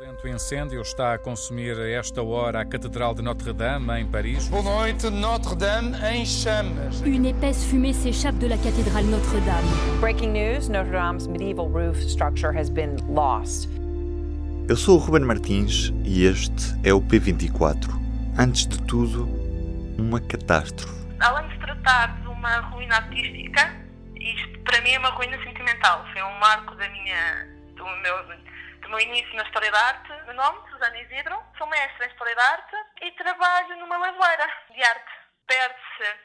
violento incêndio está a consumir a esta hora a Catedral de Notre-Dame, em Paris. Boa noite, Notre-Dame em chamas. Une épaisse fumée s'échappe de la cathédrale Notre-Dame. Breaking news Notre Dame's medieval roof structure has been lost. Eu sou o Ruben Martins e este é o P24. Antes de tudo, uma catástrofe. Além de se tratar de uma ruína artística, isto para mim é uma ruína sentimental. Foi um marco da minha, do, meu, meu início na História da Arte. Meu nome, Susana Isidro, sou mestre em História da Arte e trabalho numa lavoeira de arte. Perde-se,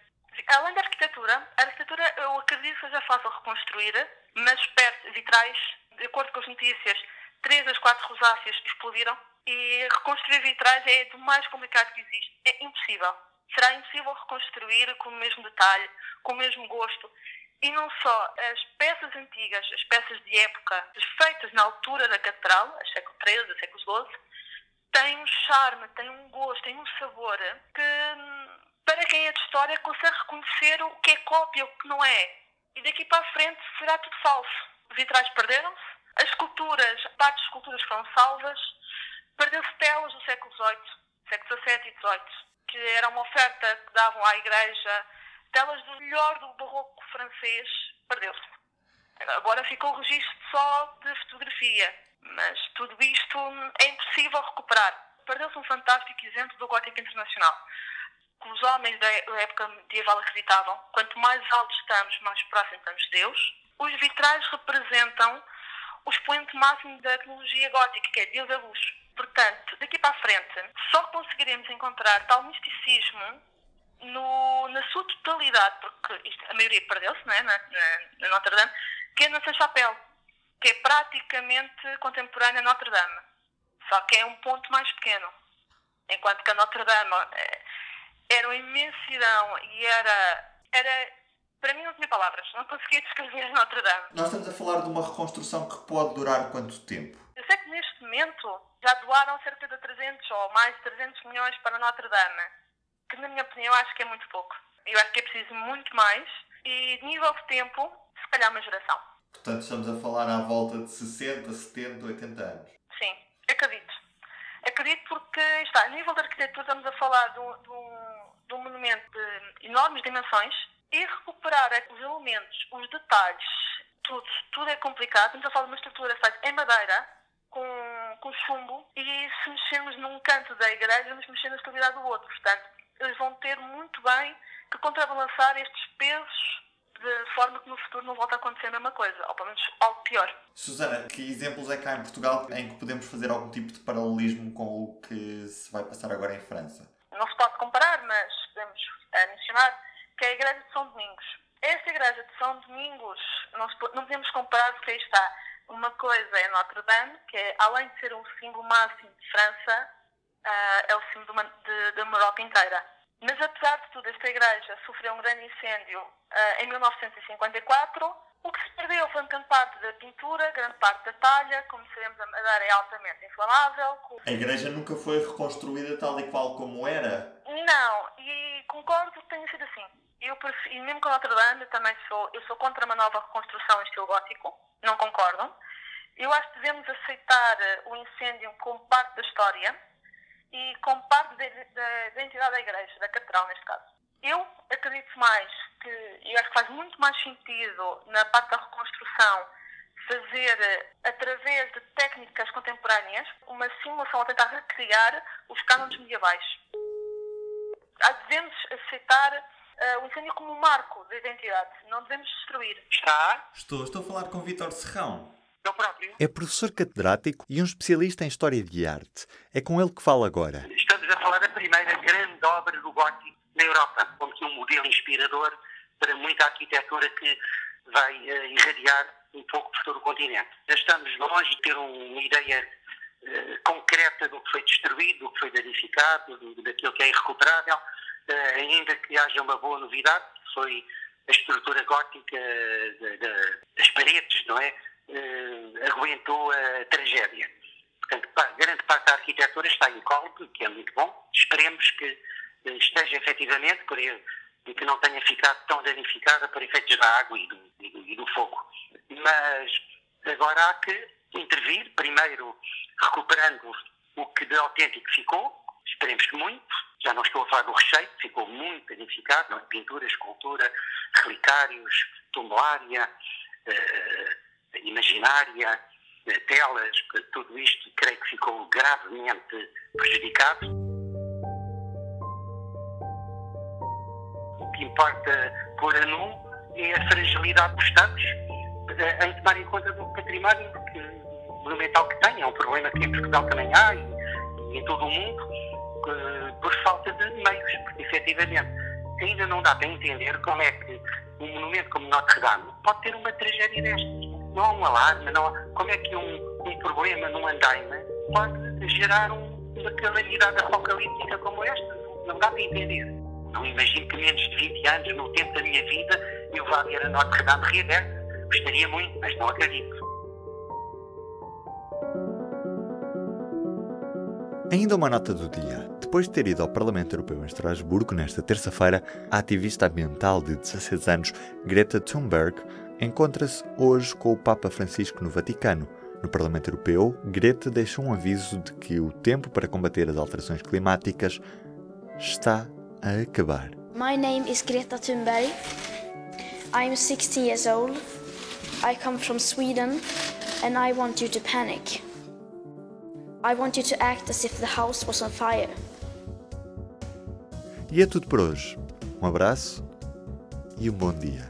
além da arquitetura, a arquitetura eu acredito que seja fácil reconstruir, mas perde vitrais, de acordo com as notícias, três das quatro rosáceas explodiram e reconstruir vitrais é do mais complicado que existe. É impossível. Será impossível reconstruir com o mesmo detalhe, com o mesmo gosto. E não só as peças antigas, as peças de época, feitas na altura da catedral, século XIII, século XII, têm um charme, têm um gosto, têm um sabor que, para quem é de história, consegue reconhecer o que é cópia e o que não é. E daqui para a frente será tudo falso. Os vitrais perderam-se, as esculturas, parte das esculturas foram salvas, perdeu-se telas do século XVIII, século XVII e XVIII, que era uma oferta que davam à Igreja, telas do melhor do barroco francês, perdeu-se. Agora ficou o registro só de fotografia, mas tudo isto é impossível recuperar. Perdeu-se um fantástico exemplo do gótico internacional. Que os homens da época medieval acreditavam, quanto mais altos estamos, mais próximos estamos de Deus. Os vitrais representam o expoente máximo da tecnologia gótica, que é Deus da luz. Portanto, daqui para a frente, só conseguiremos encontrar tal misticismo no, na sua totalidade, porque isto, a maioria perdeu-se é? na, na, Notre Dame, que é na Saint-Chapelle, que é praticamente contemporânea a Notre Dame, só que é um ponto mais pequeno. Enquanto que a Notre Dame era uma imensidão e era, era para mim não tinha palavras, não conseguia descrever Notre Dame. Nós estamos a falar de uma reconstrução que pode durar quanto tempo? Eu sei que neste momento já doaram cerca de 300 ou mais de 300 milhões para Notre Dame, que na minha opinião acho que é muito pouco. Eu acho que é preciso muito mais e de nível de tempo, se calhar uma geração. Portanto, estamos a falar à volta de 60, 70, 80 anos. Sim, acredito. Acredito porque, está, a nível de arquitetura estamos a falar de um, de um, de um monumento de enormes dimensões, e recuperar os elementos, os detalhes, tudo, tudo é complicado. Estamos a falar de uma estrutura feita em madeira, com, com chumbo, e se mexermos num canto da igreja, vamos mexer na estabilidade do outro. Portanto, eles vão ter muito bem que contrabalançar estes pesos de forma que no futuro não volte a acontecer a mesma coisa, ou pelo menos algo pior. Susana, que exemplos é que há em Portugal em que podemos fazer algum tipo de paralelismo com o que se vai passar agora em França? Não se pode comparar, mas podemos uh, mencionar que é a Igreja de São Domingos. Esta Igreja de São Domingos, não, se, não podemos comparar porque aí está. Uma coisa é Notre Dame, que é, além de ser um símbolo máximo de França, uh, é o símbolo da Europa inteira. Mas apesar de tudo, esta igreja sofreu um grande incêndio uh, em 1954. O que se perdeu foi grande parte da pintura, grande parte da talha. Como sabemos, a madeira é altamente inflamável. A igreja nunca foi reconstruída tal e qual como era? Não, e concordo que tenha sido assim. Eu prefiro, e mesmo com Notre Dame, também sou, eu sou contra uma nova reconstrução em estilo gótico, não concordo. Eu acho que devemos aceitar o incêndio como parte da história e como parte da, da identidade da igreja, da catedral neste caso. Eu acredito mais que, e acho que faz muito mais sentido na parte da reconstrução fazer, através de técnicas contemporâneas, uma simulação a tentar recriar os cânones medievais. Devemos aceitar uh, o incêndio como um marco da identidade, não devemos destruir. Está? Estou, estou a falar com Vítor Serrão. Eu próprio. É professor catedrático e um especialista em História de Arte. É com ele que fala agora. Estamos a falar da primeira grande obra do gótico na Europa, como que um modelo inspirador para muita arquitetura que vai uh, irradiar um pouco por todo o continente. Estamos longe de ter uma ideia uh, concreta do que foi destruído, do que foi danificado, do, daquilo que é irrecuperável, uh, ainda que haja uma boa novidade, que foi a estrutura gótica de, de, das paredes, não é? Uh, aguentou a tragédia. Portanto, grande parte da arquitetura está incólume, o que é muito bom. Esperemos que uh, esteja efetivamente por ele, e que não tenha ficado tão danificada por efeitos da água e do, e do, e do fogo. Mas agora há que intervir, primeiro recuperando o que de autêntico ficou, esperemos que muito, já não estou a falar do recheio, ficou muito edificado, não? É? pintura, escultura, relicários, tumbulária, eh, imaginária, eh, telas, tudo isto creio que ficou gravemente prejudicado. O que importa pôr a nu é a fragilidade dos Estados eh, em tomar em conta do património monumental que tem. É um problema que em Portugal também há e em todo o mundo por falta de meios, porque efetivamente ainda não dá para entender como é que um monumento como Notre Dame pode ter uma tragédia destas. Não há um alarme, não há, como é que um, um problema num andaime pode gerar um, uma calamidade apocalíptica como esta? Não dá para entender. Não imagino que menos de 20 anos, no tempo da minha vida, eu vá ver a Notre Dame reaberta. Gostaria muito, mas não acredito. Ainda uma nota do dia. Depois de ter ido ao Parlamento Europeu em Estrasburgo nesta terça-feira, a ativista ambiental de 16 anos, Greta Thunberg, encontra-se hoje com o Papa Francisco no Vaticano. No Parlamento Europeu, Greta deixa um aviso de que o tempo para combater as alterações climáticas está a acabar. My name is Greta Thunberg. I am 16 years old. I come from Sweden and I want you to panic. I want you to act as if the house was on fire. E é tudo por hoje. Um abraço e um bom dia.